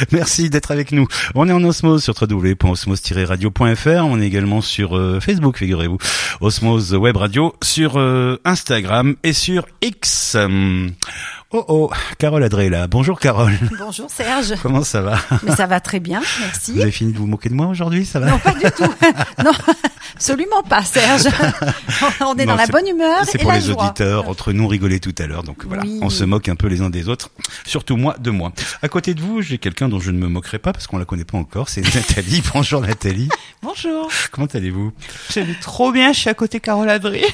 Merci d'être avec nous. On est en osmose sur www.osmose-radio.fr. On est également sur euh, Facebook, figurez-vous. Osmose Web Radio, sur euh, Instagram et sur X. Oh oh, Carole Adré là. Bonjour Carole. Bonjour Serge. Comment ça va? Mais ça va très bien, merci. Vous avez fini de vous moquer de moi aujourd'hui, ça va? Non, pas du tout. non, absolument pas Serge. On est Non, dans la bonne humeur C'est pour la les joie. auditeurs, entre nous on rigolait tout à l'heure, donc voilà, Oui. on se moque un peu les uns des autres, surtout moi de moi. À côté de vous, j'ai quelqu'un dont je ne me moquerai pas parce qu'on la connaît pas encore, c'est Nathalie. Bonjour Nathalie, Bonjour. comment allez-vous? Je vais trop bien, je suis à côté Carole Adré.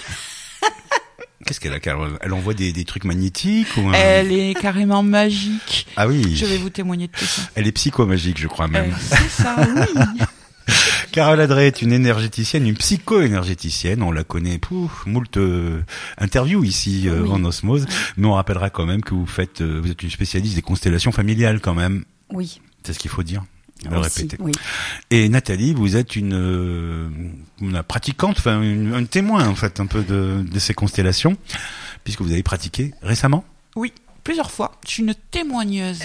Qu'est-ce qu'elle a Carole? Elle envoie des, des trucs magnétiques ou un... Elle est carrément magique. Ah oui, Je vais vous témoigner de tout ça. elle est psychomagique je crois même. Euh, c'est ça, oui. Carole Adré est une énergéticienne, une psycho-énergéticienne. On la connaît pour moult euh, interviews ici euh, Oui. en osmose, mais on rappellera quand même que vous faites, euh, vous êtes une spécialiste des constellations familiales quand même. Oui. C'est ce qu'il faut dire. Aussi, répéter. Oui. Et Nathalie, vous êtes une, euh, une pratiquante, enfin une, un témoin en fait un peu de, de ces constellations, puisque vous avez pratiqué récemment. Oui, plusieurs fois. Je suis une témoigneuse.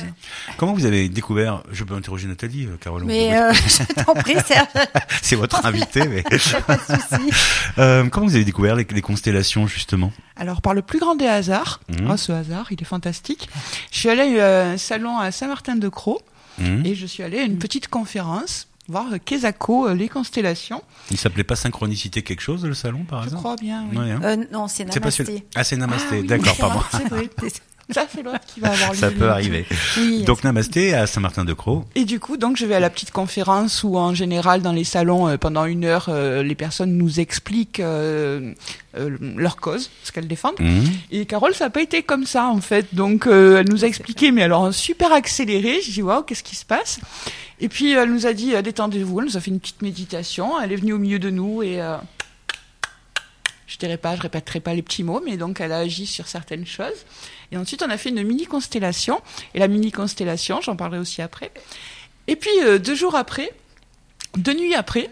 Comment vous avez découvert Je peux interroger Nathalie, euh, Carole. Mais euh, je t'en prie Serge, c'est votre invité. Mais pas de souci. Euh, comment vous avez découvert les, les constellations justement? Alors, par le plus grand des hasards, Mhm. oh, ce hasard, il est fantastique. Je suis allée à un salon à Saint-Martin-de-Croix Hmm et je suis allée à une petite conférence voir Kesako, euh, les constellations. Il s'appelait pas Synchronicité quelque chose le salon par Je exemple crois bien, oui. Ouais, hein. Euh, non, c'est pas Namasté. Ah c'est Namasté. Ah oui, D'accord, c'est pardon. Ça, c'est l'autre qui va avoir lieu. Ça peut arriver. Oui. Donc Namasté à Saint-Martin-de-Croix. Et du coup, donc, je vais à la petite conférence où, en général, dans les salons, euh, pendant une heure, euh, les personnes nous expliquent euh, leur cause, ce qu'elles défendent. Hmm. Et Carole, ça n'a pas été comme ça, en fait. Donc, elle nous a expliqué, mais alors, super accéléré. Je dis, waouh, qu'est-ce qui se passe? Et puis, elle nous a dit, détendez-vous. Elle nous a fait une petite méditation. Elle est venue au milieu de nous et... je dirais pas, je répéterai pas les petits mots, mais donc elle a agi sur certaines choses. Et ensuite, on a fait une mini constellation. Et la mini constellation, j'en parlerai aussi après. Et puis euh, deux jours après, deux nuits après,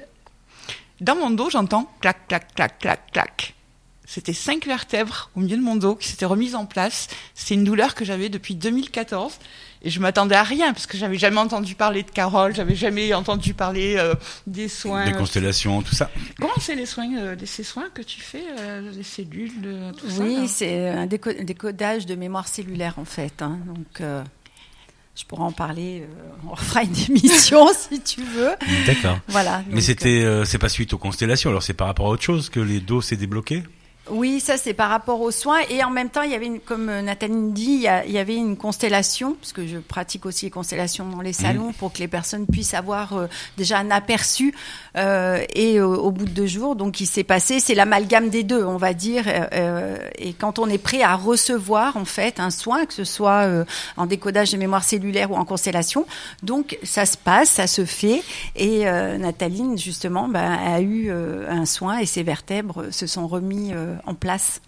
dans mon dos, j'entends clac, clac, clac, clac, clac. C'était cinq vertèbres au milieu de mon dos qui s'étaient remises en place. C'est une douleur que j'avais depuis 2014 et je m'attendais à rien parce que j'avais jamais entendu parler de Carole, j'avais jamais entendu parler euh, des soins. Des constellations, tout ça. Comment c'est les soins, euh, ces soins que tu fais, euh, les cellules, le- tout ça là Oui, c'est un déco- décodage de mémoire cellulaire en fait. hein. Donc, euh, je pourrais en parler. euh, on fera une émission si tu veux. D'accord. Voilà. Mais c'était, euh, c'est pas suite aux constellations. Alors c'est par rapport à autre chose que les dos s'est débloqué? Oui, ça c'est par rapport aux soins. Et en même temps il y avait une, comme euh, Nathalie dit, il y, a- il y avait une constellation parce que je pratique aussi les constellations dans les salons pour que les personnes puissent avoir euh, déjà un aperçu euh, et euh, au bout de deux jours. Donc il s'est passé c'est l'amalgame des deux on va dire euh, et quand on est prêt à recevoir en fait un soin que ce soit euh, en décodage de mémoire cellulaire ou en constellation. Donc ça se passe ça se fait et euh, Nathalie justement ben, a eu un soin et ses vertèbres se sont remis euh, en place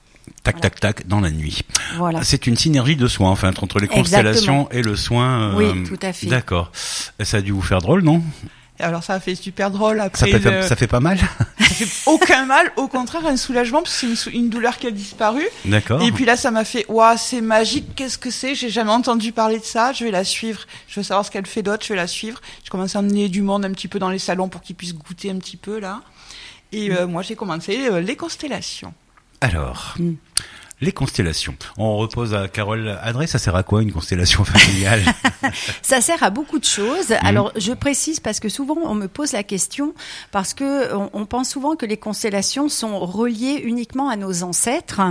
Tac, Voilà. tac, tac, dans la nuit. voilà C'est une synergie de soins, enfin, entre les constellations et le soin. euh, Oui, tout à fait. D'accord. Ça a dû vous faire drôle, non? Alors ça a fait super drôle ça après. fait, le- ça fait pas mal ça fait aucun mal, au contraire un soulagement parce que c'est une, douleur qui a disparu. D'accord. Et puis là, ça m'a fait, waouh, c'est magique, qu'est-ce que c'est? J'ai jamais entendu parler de ça, je vais la suivre. Je veux savoir ce qu'elle fait d'autre, je vais la suivre. Je commence à emmener du monde un petit peu dans les salons pour qu'ils puissent goûter un petit peu là. Et euh, moi, j'ai commencé euh, les constellations. Alors, Mm. Les constellations. On repose à Carole Adré, ça sert à quoi une constellation familiale? Ça sert à beaucoup de choses. Mhm. Alors, je précise parce que souvent on me pose la question parce que on, on pense souvent que les constellations sont reliées uniquement à nos ancêtres,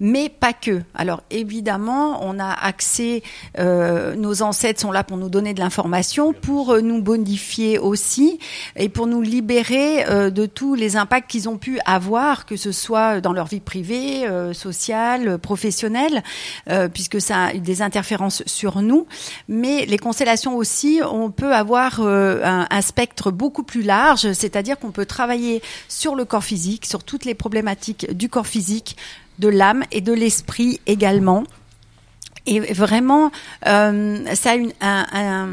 mais pas que. Alors, évidemment, on a accès. euh, nos ancêtres sont là pour nous donner de l'information, pour nous bonifier aussi et pour nous libérer euh, de tous les impacts qu'ils ont pu avoir, que ce soit dans leur vie privée, euh, sociale, professionnelle, euh, puisque ça a des interférences sur nous. Mais les constellations aussi, on peut avoir euh, un, spectre beaucoup plus large, c'est-à-dire qu'on peut travailler sur le corps physique, sur toutes les problématiques du corps physique, de l'âme et de l'esprit également. Et vraiment, euh, ça a un,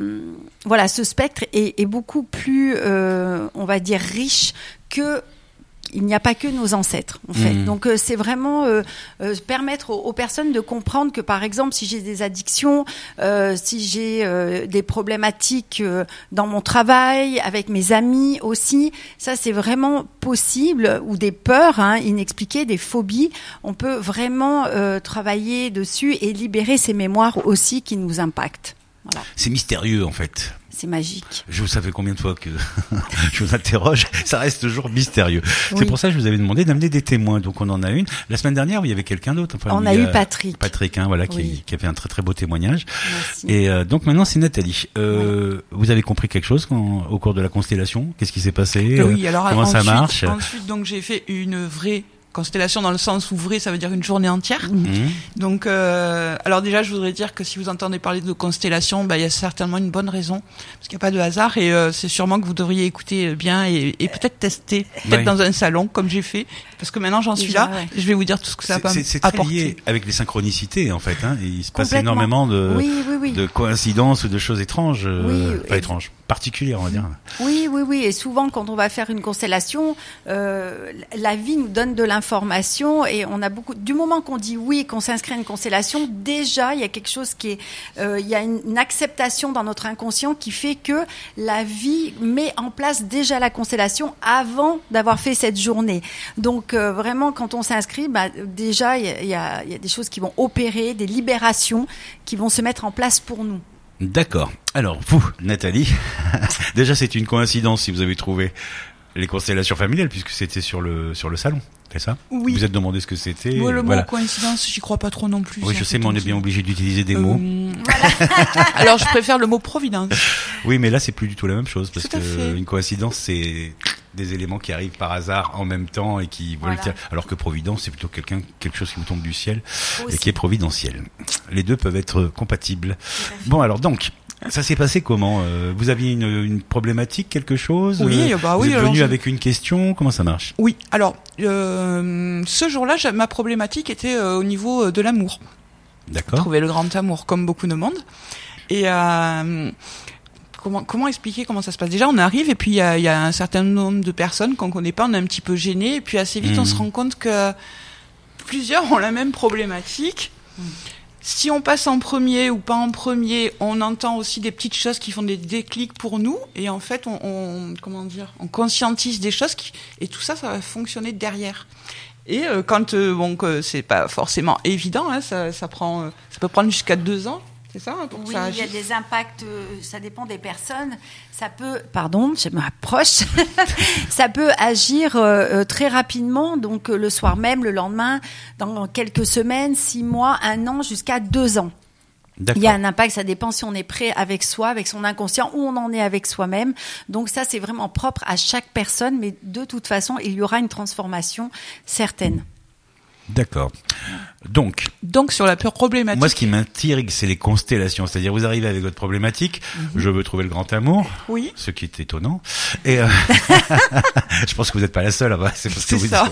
voilà, ce spectre est, est beaucoup plus, euh, on va dire, riche que il n'y a pas que nos ancêtres, en fait. Mhm. Donc, euh, c'est vraiment euh, euh, permettre aux, aux personnes de comprendre que, par exemple, si j'ai des addictions, si j'ai des problématiques dans mon travail, avec mes amis aussi, ça, c'est vraiment possible, ou des peurs hein, inexpliquées, des phobies, on peut vraiment travailler dessus et libérer ces mémoires aussi qui nous impactent. Voilà, C'est mystérieux en fait. C'est magique. Je vous savez combien de fois que je vous interroge, ça reste toujours mystérieux. C'est pour ça que je vous avais demandé d'amener des témoins. Donc on en a une. La semaine dernière, il y avait quelqu'un d'autre. Enfin, On a eu Patrick. Patrick, hein, voilà, qui, Oui. qui a fait un très très beau témoignage. Merci. Et euh, donc maintenant c'est Nathalie. Euh, Vous avez compris quelque chose quand- au cours de la constellation? Qu'est-ce qui s'est passé? Euh, oui, alors Comment ça marche? Ensuite, donc j'ai fait une vraie constellation dans le sens où vrai, ça veut dire une journée entière. Mhm. Donc, euh, alors déjà, je voudrais dire que si vous entendez parler de constellation, bah, il y a certainement une bonne raison, parce qu'il n'y a pas de hasard, et euh, c'est sûrement que vous devriez écouter bien et, et peut-être tester, peut-être dans un salon, comme j'ai fait, parce que maintenant j'en suis là, ouais. je vais vous dire tout ce que ça va C'est c'est très apporter. lié avec les synchronicités en fait. Hein. Il se passe énormément de, oui, oui, oui. de coïncidences ou de choses étranges, euh, pas et- étranges, particulières on va dire. Oui, oui, oui. Et souvent, quand on va faire une constellation, euh, la vie nous donne de l'information et on a beaucoup. Du moment qu'on dit oui, qu'on s'inscrit à une constellation, déjà, il y a quelque chose qui est, euh, il y a une, acceptation dans notre inconscient qui fait que la vie met en place déjà la constellation avant d'avoir fait cette journée. Donc, euh, vraiment, quand on s'inscrit, bah, déjà, il y a- il y a des choses qui vont opérer, des libérations qui vont se mettre en place pour nous. D'accord. Alors vous, Nathalie, déjà c'est une coïncidence si vous avez trouvé les constellations familiales puisque c'était sur le sur le salon, c'est ça? Oui. Vous êtes demandé ce que c'était. Moi, le voilà. mot coïncidence, j'y crois pas trop non plus. Oui, je sais, mais on est bien obligé d'utiliser des euh, mots. Alors, je préfère le mot providence. Oui, mais là c'est plus du tout la même chose parce Tout à que fait. une coïncidence c'est des éléments qui arrivent par hasard en même temps et qui Voilà. alors que providence c'est plutôt quelqu'un quelque chose qui vous tombe du ciel et qui est providentiel. Les deux peuvent être compatibles. Bon alors donc ça s'est passé comment Euh, Vous aviez une, une problématique, quelque chose Oui, Euh, bah vous oui, êtes alors venu avec une question Comment ça marche? Oui, alors, euh, ce jour-là, ma problématique était euh, au niveau de l'amour. D'accord. Trouver le grand amour, comme beaucoup de monde. Et euh, comment, comment expliquer comment ça se passe? Déjà, on arrive et puis il y a, il y a un certain nombre de personnes qu'on connaît pas, on est un petit peu gêné. Et puis assez vite, on se rend compte que plusieurs ont la même problématique. Si on passe en premier ou pas en premier, on entend aussi des petites choses qui font des déclics pour nous, et en fait, on, on- comment dire, on conscientise des choses qui, et tout ça, ça va fonctionner derrière. Et euh, quand euh, bon, c'est pas forcément évident, hein, ça, ça prend, euh, ça peut prendre jusqu'à deux ans, c'est ça hein, que Oui, ça il y a des impacts, euh, ça dépend des personnes. Ça peut, pardon, je m'approche, ça peut agir euh, euh, très rapidement, donc le soir même, le lendemain, dans quelques semaines, six mois, un an, jusqu'à deux ans. Il y a un impact, ça dépend si on est prêt avec soi, avec son inconscient, où on en est avec soi-même. Donc ça, c'est vraiment propre à chaque personne, mais de toute façon, il y aura une transformation certaine. D'accord. Donc, Donc sur la problématique, moi, ce qui m'intrigue, c'est les constellations. C'est-à-dire, vous arrivez avec votre problématique. Mhm. Je veux trouver le grand amour. oui, Ce qui est étonnant. Et euh, je pense que vous n'êtes pas la seule. C'est parce que C'est vous ça.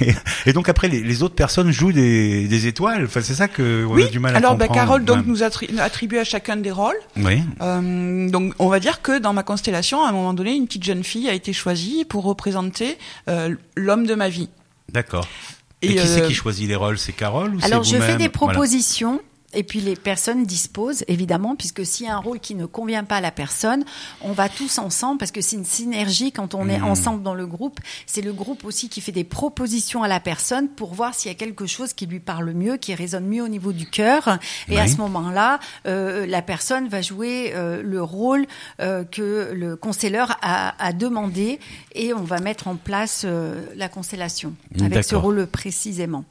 et, et donc après, les, les autres personnes jouent des, des étoiles. Enfin, c'est ça que on oui. a du mal à Alors, bah. Carole donc Ouais. nous attri- attribue à chacun des rôles. Oui. Euh, donc, on va dire que dans ma constellation, à un moment donné, une petite jeune fille a été choisie pour représenter euh, l'homme de ma vie. D'accord. Et, qui euh, c'est qui choisit les rôles? C'est Carole ou c'est Alors, je fais des Voilà. Et puis les personnes disposent, évidemment, puisque s'il y a un rôle qui ne convient pas à la personne, on va tous ensemble, parce que c'est une synergie quand on est Mhm. ensemble dans le groupe. C'est le groupe aussi qui fait des propositions à la personne pour voir s'il y a quelque chose qui lui parle mieux, qui résonne mieux au niveau du cœur. Et à ce moment-là, euh, la personne va jouer euh, le rôle euh, que le constelleur a, a demandé, et on va mettre en place euh, la constellation avec ce rôle précisément.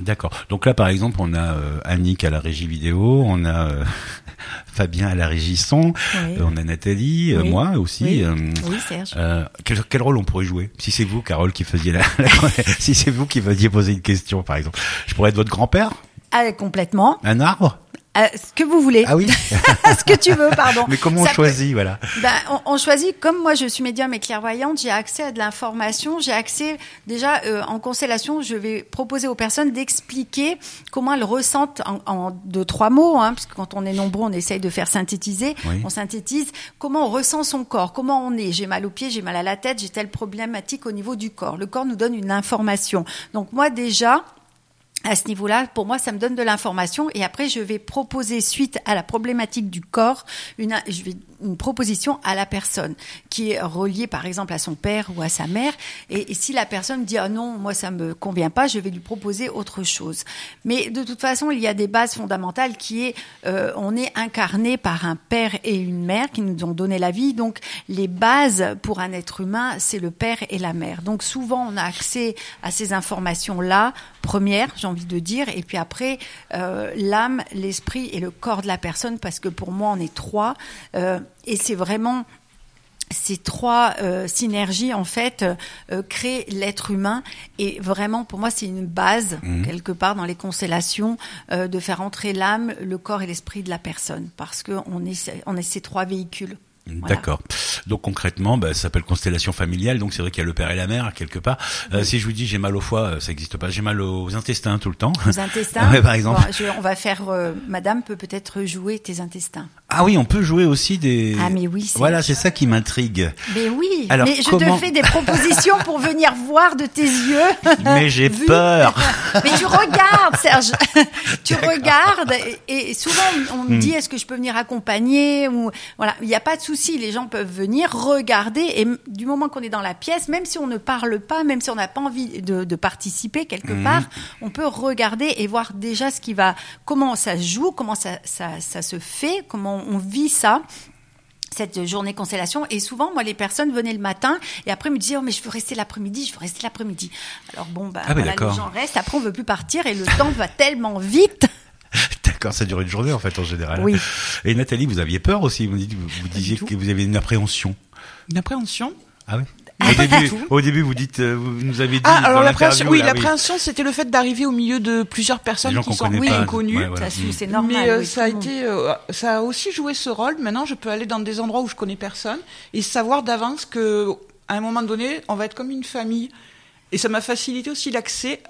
D'accord. Donc là, par exemple, on a euh, Annick à la régie vidéo, on a euh, Fabien à la régie son, Oui. euh, on a Nathalie, euh, Oui. moi aussi. Oui. euh, Oui, Serge. euh, quel, quel rôle on pourrait jouer? Si c'est vous, Carole, qui faisiez la, la- si c'est vous qui veniez poser une question, par exemple, je pourrais être votre grand-père, Ah, complètement. un arbre? Euh, ce que vous voulez. Ah oui. ce que tu veux, pardon. Mais comment on Ça peut- choisit, voilà. Ben, on, on choisit, comme moi je suis médium et clairvoyante, j'ai accès à de l'information, j'ai accès déjà euh, en constellation, je vais proposer aux personnes d'expliquer comment elles ressentent en, en deux, trois mots, hein, parce que quand on est nombreux, on essaye de faire synthétiser, Oui. on synthétise, comment on ressent son corps, comment on est, j'ai mal aux pieds, j'ai mal à la tête, j'ai telle problématique au niveau du corps. Le corps nous donne une information. Donc moi déjà, à ce niveau-là, pour moi, ça me donne de l'information et après, je vais proposer suite à la problématique du corps une, je vais, une proposition à la personne qui est reliée, par exemple, à son père ou à sa mère. Et, si la personne dit ah non, moi ça me convient pas, je vais lui proposer autre chose. Mais de toute façon, il y a des bases fondamentales qui est euh, on est incarné par un père et une mère qui nous ont donné la vie. Donc les bases pour un être humain, c'est le père et la mère. Donc souvent, on a accès à ces informations-là, premières, j'ai envie de dire, et puis après, euh, l'âme, l'esprit et le corps de la personne, parce que pour moi, on est trois, euh, et c'est vraiment ces trois euh, synergies en fait euh, créent l'être humain et vraiment pour moi c'est une base Mhm. quelque part dans les constellations euh, de faire entrer l'âme, le corps et l'esprit de la personne parce que on est on est ces trois véhicules. Voilà. D'accord. Donc concrètement, bah, ça s'appelle constellation familiale. Donc c'est vrai qu'il y a le père et la mère quelque part. Euh, si je vous dis j'ai mal au foie, euh, ça n'existe pas. J'ai mal aux intestins tout le temps. Aux intestins. Ouais, par exemple. Bon, je- on va faire. euh, Madame peut peut-être jouer tes intestins. Ah oui, on peut jouer aussi des. Ah, mais oui, c'est- Voilà, c'est ça qui m'intrigue. Mais oui. Alors, mais je comment- te fais des propositions pour venir voir de tes yeux. Mais j'ai peur. Mais tu regardes, Serge. tu regardes et, et souvent on Hmm. me dit est-ce que je peux venir accompagner ou voilà, il n'y a pas de souci, les gens peuvent venir regarder et du moment qu'on est dans la pièce, même si on ne parle pas, même si on n'a pas envie de, de participer quelque Mhm. part, on peut regarder et voir déjà ce qui va, comment ça se joue, comment ça, ça, ça se fait, comment on vit ça cette journée constellation et souvent moi les personnes venaient le matin et après me disaient oh mais je veux rester l'après-midi je veux rester l'après-midi alors bon bah Ah voilà, d'accord. les gens restent après on veut plus partir et le temps va tellement vite D'accord, ça dure une journée en fait en général. Oui. Et Nathalie, vous aviez peur aussi. Vous, dites, vous, disiez que vous avez une appréhension. Une appréhension? Ah oui. Ah, Au pas début, au début, vous dites, euh, vous nous avez dit Ah, alors l'appréhension, oui, l'appréhension, c'était le fait d'arriver au milieu de plusieurs personnes gens qui qu'on sont oui, inconnues. Ouais, voilà. Ça, Mm. c'est normal Mais euh, oui, ça a été, euh, ça a aussi joué ce rôle. Maintenant, je peux aller dans des endroits où je connais personne et savoir d'avance que, à un moment donné, on va être comme une famille. Et ça m'a facilité aussi l'accès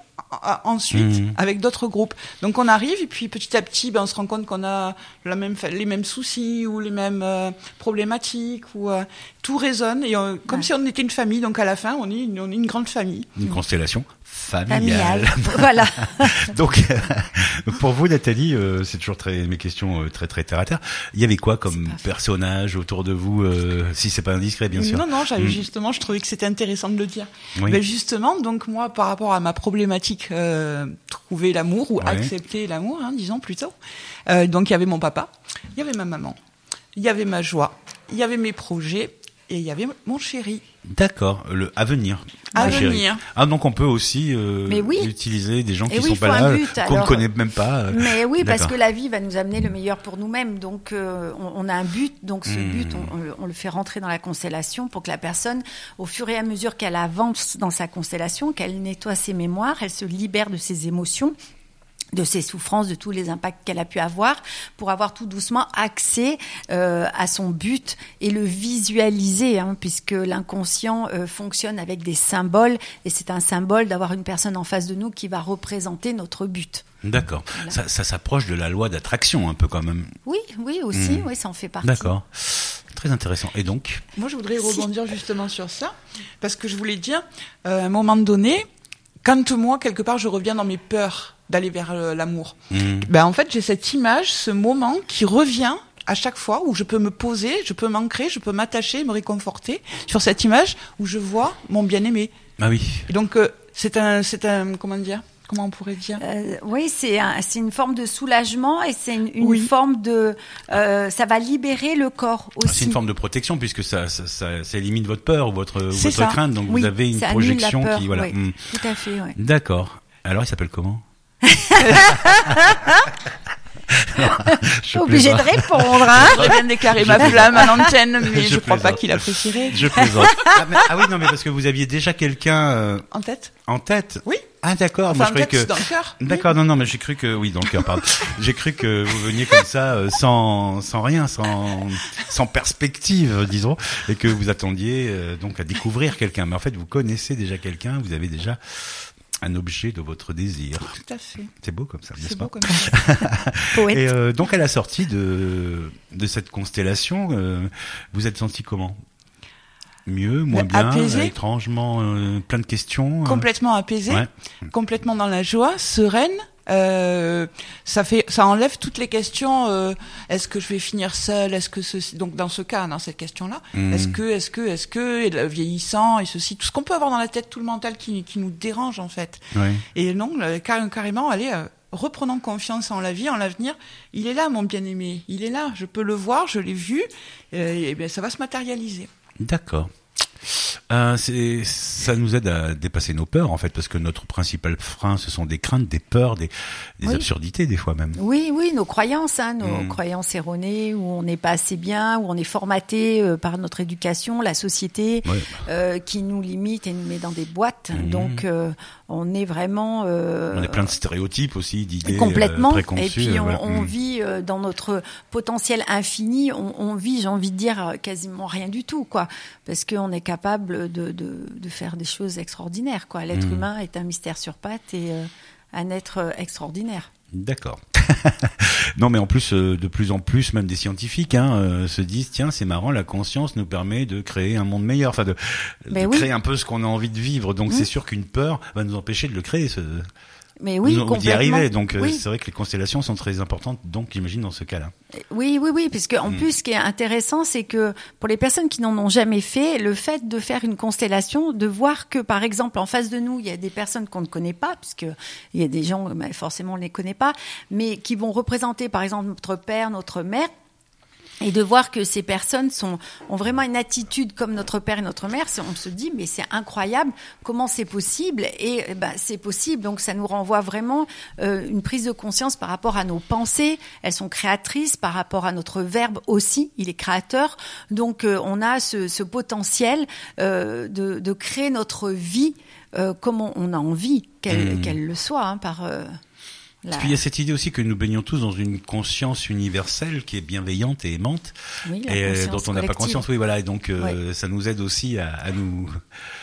ensuite Mhm. avec d'autres groupes. Donc on arrive et puis petit à petit, ben, on se rend compte qu'on a la même, les mêmes soucis ou les mêmes euh, problématiques ou euh, tout résonne et comme Ouais. si on était une famille. Donc à la fin, on est une, on est une grande famille. Une constellation familiale. familial voilà Donc, euh, pour vous, Nathalie, euh, c'est toujours très mes questions euh, très très terre à terre. Il y avait quoi comme personnage autour de vous, euh, si c'est pas indiscret, bien sûr? Non, non, j'avais Mm. justement, je trouvais que c'était intéressant de le dire. Oui. Ben justement, donc moi, par rapport à ma problématique, euh, trouver l'amour ou Ouais. accepter l'amour, hein, disons plutôt. Euh, donc il y avait mon papa, il y avait ma maman, il y avait ma joie, il y avait mes projets et il y avait mon chéri. D'accord, le à venir. À venir. Ah donc on peut aussi euh, Mais oui. utiliser des gens Et qui oui, sont pas là, qu'on ne connaît même pas. euh. mais oui parce que la vie va nous amener le meilleur pour nous-mêmes donc euh, on, on a un but donc ce Hmm. but on, on le fait rentrer dans la constellation pour que la personne au fur et à mesure qu'elle avance dans sa constellation qu'elle nettoie ses mémoires elle se libère de ses émotions de ses souffrances, de tous les impacts qu'elle a pu avoir, pour avoir tout doucement accès euh, à son but et le visualiser, hein, puisque l'inconscient euh, fonctionne avec des symboles, et c'est un symbole d'avoir une personne en face de nous qui va représenter notre but. D'accord. Voilà. Ça, ça s'approche de la loi d'attraction un peu quand même. Oui, oui aussi, Hmm. oui, ça en fait partie. D'accord. Très intéressant. Et donc, Moi, je voudrais Si. rebondir justement sur ça, parce que je voulais dire, euh, à un moment donné, quand moi, quelque part, je reviens dans mes peurs d'aller vers euh, l'amour, hmm, ben, en fait, j'ai cette image, ce moment qui revient à chaque fois où je peux me poser, je peux m'ancrer, je peux m'attacher, me réconforter sur cette image où je vois mon bien-aimé. ah oui. Et donc, euh, c'est un, c'est un, comment dire, comment on pourrait dire? Euh, oui, c'est un, c'est une forme de soulagement et c'est une, une Oui. forme de, euh, ça va libérer le corps aussi. C'est une forme de protection puisque ça, ça, ça, ça élimine votre peur ou votre, votre ça. crainte. Donc Oui, vous avez une projection peur, qui, voilà. oui. hmm. Tout à fait, oui. D'accord. Alors il s'appelle comment? Je Obligé de répondre, hein. Je voudrais bien déclarer ma flamme à l'antenne, mais Je je, crois pas qu'il apprécierait. Je plaisante. ah, mais- ah oui, non, mais parce que vous aviez déjà quelqu'un euh, En tête en tête. Oui. Ah d'accord, moi Enfin, je croyais que dans le cœur. D'accord, non, non, mais j'ai cru que oui, dans le cœur, pardon. j'ai cru que vous veniez comme ça, euh, sans, sans rien, sans, sans perspective, disons, et que vous attendiez euh, donc à découvrir quelqu'un. Mais en fait, vous connaissez déjà quelqu'un, vous avez déjà un objet de votre désir. Tout à fait. C'est beau comme ça, n'est-ce pas beau comme ça. Poète. Et euh, donc à la sortie de de cette constellation, euh, vous êtes senti comment? Mieux, moins Mais bien, apaisé. étrangement, euh, plein de questions. euh, complètement apaisée, Ouais. complètement dans la joie, sereine. Euh, ça fait, ça enlève toutes les questions. euh, est-ce que je vais finir seule Est-ce que ceci Donc dans ce cas, dans cette question-là, Mhm. est-ce que, est-ce que, est-ce que, et le vieillissant et ceci, tout ce qu'on peut avoir dans la tête, tout le mental qui, qui nous dérange en fait. Ouais. Et non, car- carrément, allez, euh, reprenons confiance en la vie, en l'avenir. Il est là, mon bien-aimé. Il est là. Je peux le voir, je l'ai vu. euh, et bien, ça va se matérialiser. D'accord. Euh, ça nous aide à dépasser nos peurs en fait parce que notre principal frein ce sont des craintes, des peurs, des, des Oui. absurdités des fois même. Oui, oui, nos croyances, hein, nos Mm. croyances erronées, où on n'est pas assez bien, où on est formaté euh, par notre éducation, la société, Ouais. euh, qui nous limite et nous met dans des boîtes. Mhm. Donc, on est vraiment On a plein de stéréotypes aussi, d'idées complètement. préconçues. et puis, on, voilà. on Mm. vit dans notre potentiel infini. On, on vit, j'ai envie de dire, quasiment rien du tout, quoi, parce qu'on est capable de, de, de faire des choses extraordinaires, quoi. L'être Mhm. humain est un mystère sur pattes et euh, un être euh, extraordinaire. D'accord. non, mais en plus, euh, de plus en plus, même des scientifiques hein, se disent tiens, c'est marrant, la conscience nous permet de créer un monde meilleur, enfin de, Ben de oui. créer un peu ce qu'on a envie de vivre. Donc Mm. c'est sûr qu'une peur va nous empêcher de le créer, ce, Mais oui, d'y complètement. arriver. Donc euh, Oui. c'est vrai que les constellations sont très importantes. Donc j'imagine dans ce cas-là. Oui, oui, oui, puisque en Mm. plus, ce qui est intéressant, c'est que pour les personnes qui n'en ont jamais fait, le fait de faire une constellation, de voir que, par exemple, en face de nous, il y a des personnes qu'on ne connaît pas, puisque il y a des gens, ben, forcément, on ne les connaît pas, mais qui vont représenter, par exemple, notre père, notre mère. Et de voir que ces personnes sont, ont vraiment une attitude comme notre père et notre mère, on se dit mais c'est incroyable, comment c'est possible Et eh ben, c'est possible, donc ça nous renvoie vraiment euh, une prise de conscience par rapport à nos pensées. Elles sont créatrices par rapport à notre verbe aussi, il est créateur. Donc euh, on a ce, ce potentiel euh, de, de créer notre vie euh, comme on, on a envie qu'elle qu'elle le soit hein, par. La- Puis il y a cette idée aussi que nous baignons tous dans une conscience universelle qui est bienveillante et aimante oui, et dont on n'a pas conscience. Oui, voilà. Et donc euh, ça nous aide aussi à, à nous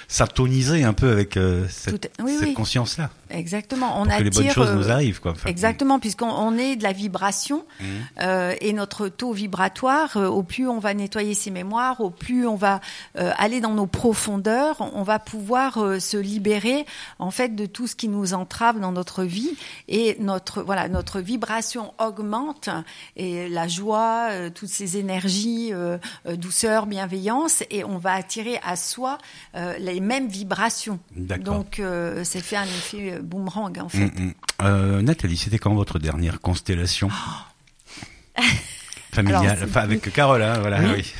syntoniser un peu avec euh, cette, oui, cette conscience-là, Exactement. On pour que les bonnes attire, choses euh, nous arrivent, quoi. Enfin, Exactement, puisqu'on on est de la vibration Mhm. euh, et notre taux vibratoire, euh, au plus on va nettoyer ses mémoires, au plus on va euh, aller dans nos profondeurs, on va pouvoir euh, se libérer en fait de tout ce qui nous entrave dans notre vie et notre voilà notre vibration augmente et la joie, euh, toutes ces énergies, euh, euh, douceur, bienveillance et on va attirer à soi euh, les mêmes vibrations. Donc euh, c'est fait un effet euh, boomerang en fait. Mm, mm. Euh, Nathalie, c'était quand votre dernière constellation familiale, Alors, c'est- enfin avec Carole, hein, voilà. Oui. Oui.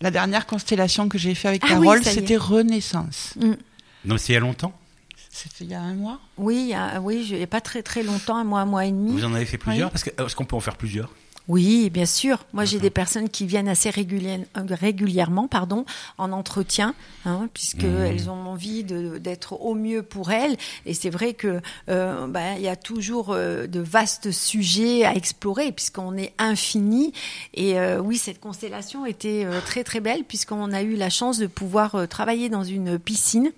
La dernière constellation que j'ai fait avec Ah Carole, oui, c'était Renaissance. Mm. Non, c'est il y a longtemps. C'était il y a un mois? Oui, il y a- oui, je- il n'y a pas très très longtemps, un mois, un mois et demi. Vous en avez fait plusieurs Oui. Parce que est-ce qu'on peut en faire plusieurs? Oui, bien sûr. Moi, j'ai des personnes qui viennent assez euh, régulièrement, pardon, en entretien, hein, puisque Mhm. elles ont envie d'être au mieux pour elles. Et c'est vrai que euh, bah, il y a toujours euh, de vastes sujets à explorer, puisqu'on est infini. Et euh, oui, cette constellation était très très belle, puisqu'on a eu la chance de pouvoir travailler dans une piscine.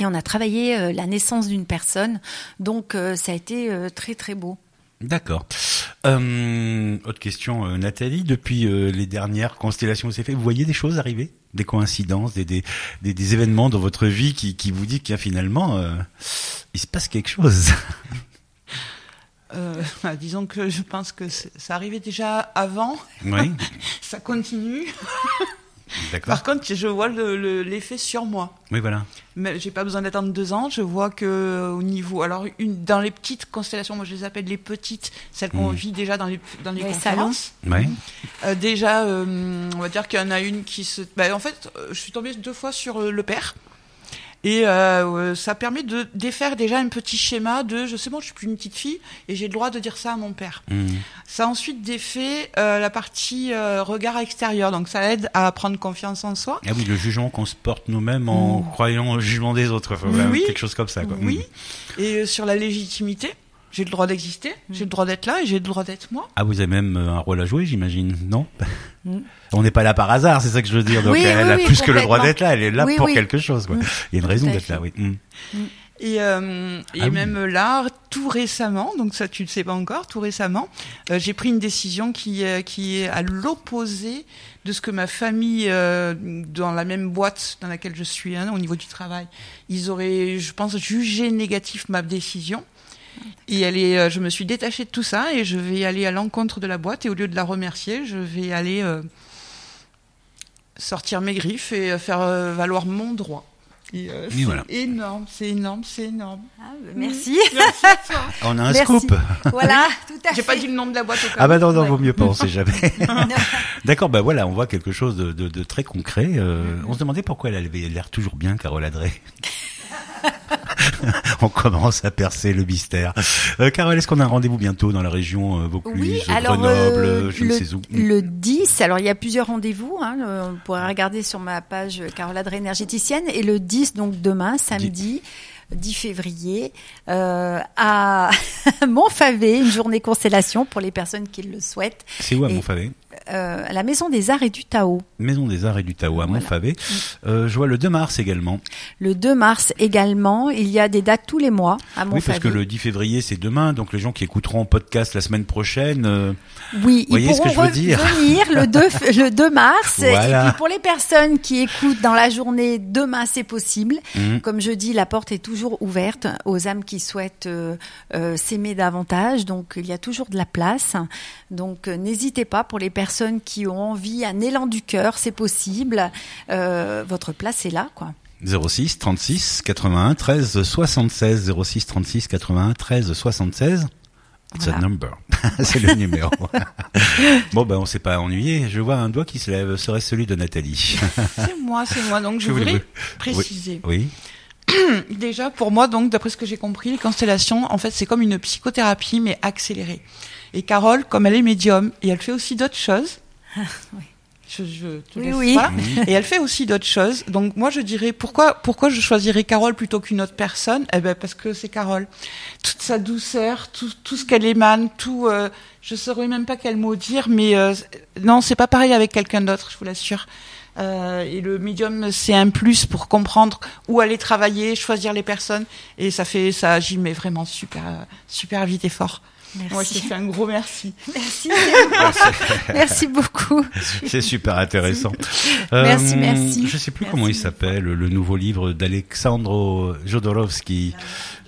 Et on a travaillé la naissance d'une personne, donc ça a été très très beau. D'accord. Euh, autre question, euh, Nathalie. Depuis euh, les dernières constellations que vous avez fait, vous voyez des choses arriver, des coïncidences, des, des, des, des événements dans votre vie qui, qui vous dit qu'il y a finalement euh, il se passe quelque chose? Euh, bah, disons que je pense que ça arrivait déjà avant, oui. ça continue. Par contre, je vois le- le- l'effet sur moi. Oui, voilà. Mais j'ai pas besoin d'attendre deux ans. Je vois que euh, au niveau, alors une, dans les petites constellations, moi je les appelle les petites, celles qu'on Mhm. vit déjà dans les dans les, Les conférences. Oui. Euh, déjà, euh, on va dire qu'il y en a une qui se. bah, en fait, je suis tombée deux fois sur le père. Et euh, ça permet de défaire déjà un petit schéma de je sais bon, je suis plus une petite fille et j'ai le droit de dire ça à mon père. Mmh. Ça ensuite défait euh, la partie euh, regard extérieur, donc ça aide à prendre confiance en soi. Ah oui, le jugement qu'on se porte nous-mêmes en croyant au jugement des autres. Enfin, Oui. Quelque chose comme ça. Quoi. Oui. Mmh. Et euh, sur la légitimité, j'ai le droit d'exister, j'ai le droit d'être là et j'ai le droit d'être moi. Ah, vous avez même euh, un rôle à jouer, j'imagine, non Mm. On n'est pas là par hasard, c'est ça que je veux dire. Donc Oui, elle oui, a oui, plus que le droit d'être là, elle est là Oui, pour oui. quelque chose. Quoi. Mm. Il y a une raison d'être là, oui. Mm. Et, euh, et Ah oui. même là, tout récemment, donc ça tu le sais pas encore, tout récemment, euh, j'ai pris une décision qui, euh, qui est à l'opposé de ce que ma famille, euh, dans la même boîte dans laquelle je suis, hein, au niveau du travail, ils auraient, je pense, jugé négatif ma décision. Et elle est, euh, je me suis détachée de tout ça et je vais aller à l'encontre de la boîte et au lieu de la remercier, je vais aller euh, sortir mes griffes et euh, faire euh, valoir mon droit. Euh, c'est voilà. énorme, c'est énorme, c'est énorme. Ah, bah, merci. Merci à toi. On a un Merci. scoop. voilà, tout à J'ai fait. pas dit le nom de la boîte au Ah bah non, non, Ouais. vaut mieux pas, on sait jamais. D'accord, bah voilà, on voit quelque chose de, de, de très concret. Euh, on se demandait pourquoi elle avait l'air toujours bien, Carole Adré. on commence à percer le mystère. Euh, Carole, est-ce qu'on a un rendez-vous bientôt dans la région euh, Vaucluse, Oui, alors Grenoble, euh, je ne le, sais où? le 10, alors il y a plusieurs rendez-vous, hein, on pourrait regarder sur ma page Carole Adré énergéticienne, et le 10, donc demain, samedi, 10 février, euh, à Montfavet, une journée constellation pour les personnes qui le souhaitent, C'est où à et- Montfavet? Euh, à la Maison des Arts et du Tao. Maison des Arts et du Tao à Voilà. Montfavet. Euh, je vois le 2 mars également. Le 2 mars également, il y a des dates tous les mois à Oui, Montfavet. parce que le 10 février, c'est demain, donc les gens qui écouteront en podcast la semaine prochaine, euh, Oui, ils Voyez ce pourront que je veux dire revenir le 2, f- le 2 mars. Voilà. Et puis pour les personnes qui écoutent dans la journée, demain c'est possible. Mhm. Comme je dis, la porte est toujours ouverte aux âmes qui souhaitent s'aimer davantage. Donc il y a toujours de la place. Donc n'hésitez pas pour les personnes qui ont envie, un élan du cœur, c'est possible. Euh, votre place est là, quoi. 06 36 81 13 76 06 36 81 13 76 It's a Voilà. number. c'est le numéro. bon, ben, on s'est pas ennuyé. Je vois un doigt qui se lève. Serait celui de Nathalie? C'est moi, c'est moi. Donc je voulez-vous? Préciser. oui. Déjà, pour moi, donc d'après ce que j'ai compris, les constellations, en fait, c'est comme une psychothérapie, mais accélérée. Et Carole, comme elle est médium, et elle fait aussi d'autres choses. oui. Je, je te Oui, oui. voilà. Et elle fait aussi d'autres choses. Donc moi, je dirais pourquoi pourquoi je choisirais Carole plutôt qu'une autre personne? Eh ben parce que c'est Carole. Toute sa douceur, tout, tout ce qu'elle émane, tout. Euh, je saurais même pas quel mot dire, mais euh, non, c'est pas pareil avec quelqu'un d'autre, je vous l'assure. Euh, et le médium, c'est un plus pour comprendre où aller travailler, choisir les personnes, et ça fait ça agit mais vraiment super super vite et fort. Merci. Moi, je te fais un gros merci. Merci. Merci beaucoup. C'est super intéressant. Merci, Euh, merci. Je sais plus Merci comment il s'appelle, le nouveau livre d'Alexandro Jodorowsky.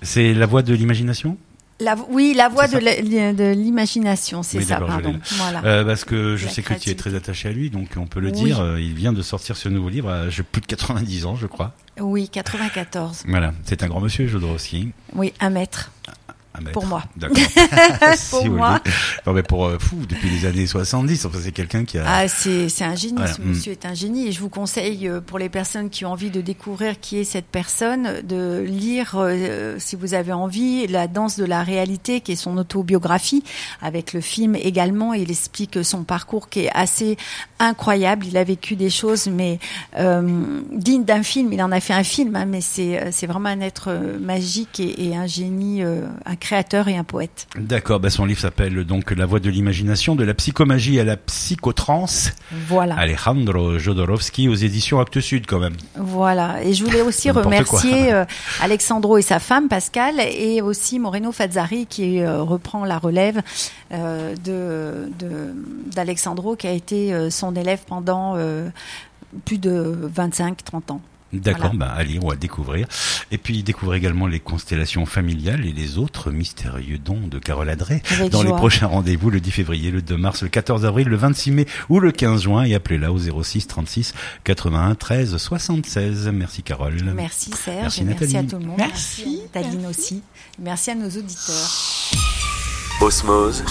C'est La voix de l'imagination? La, oui, la voix C'est de l'imagination, c'est Oui, ça, pardon. Voilà. Euh, parce que je La sais que tu es très attaché à lui, donc on peut le Oui. dire. euh, Il vient de sortir ce nouveau livre à j'ai plus de 90 ans, je crois. Oui, 94. Voilà, c'est un grand monsieur, Jodorowsky. Oui, un mètre. Un maître. Pour moi. D'accord. Si Pour vous le moi. Non, mais pour euh, fou, depuis les années 70, enfin, c'est quelqu'un qui a. Ah, c'est c'est un génie, Voilà, ce mm. monsieur est un génie. Et je vous conseille, euh, pour les personnes qui ont envie de découvrir qui est cette personne, de lire, euh, si vous avez envie, La danse de la réalité, qui est son autobiographie, avec le film également. Il explique son parcours qui est assez incroyable. Il a vécu des choses, mais euh, dignes d'un film. Il en a fait un film, hein, mais c'est euh, c'est vraiment un être magique et, et un génie, euh, un créateur et un poète. D'accord, bah son livre s'appelle donc La voix de l'imagination, de la psychomagie à la psychotrance. Voilà. Alejandro Jodorowsky aux éditions Actes Sud quand même. Voilà. Et je voulais aussi remercier euh, Alexandro et sa femme Pascal et aussi Moreno Fazzari qui euh, reprend la relève euh, de d'Alexandro qui a été euh, son élève pendant plus de 25-30 ans. D'accord, Voilà. bah allez, on va le découvrir. Et puis découvrir également les constellations familiales et les autres mystérieux dons de Carole Adré Avec dans les joie. prochains rendez-vous le 10 février, le 2 mars, le 14 avril, le 26 mai ou le 15 juin et appelez-la au 06 36 81 13 76. Merci Carole. Merci Serge Merci, et merci Nathalie. à tout le monde. Merci. à Taline aussi. Merci à nos auditeurs. Osmose.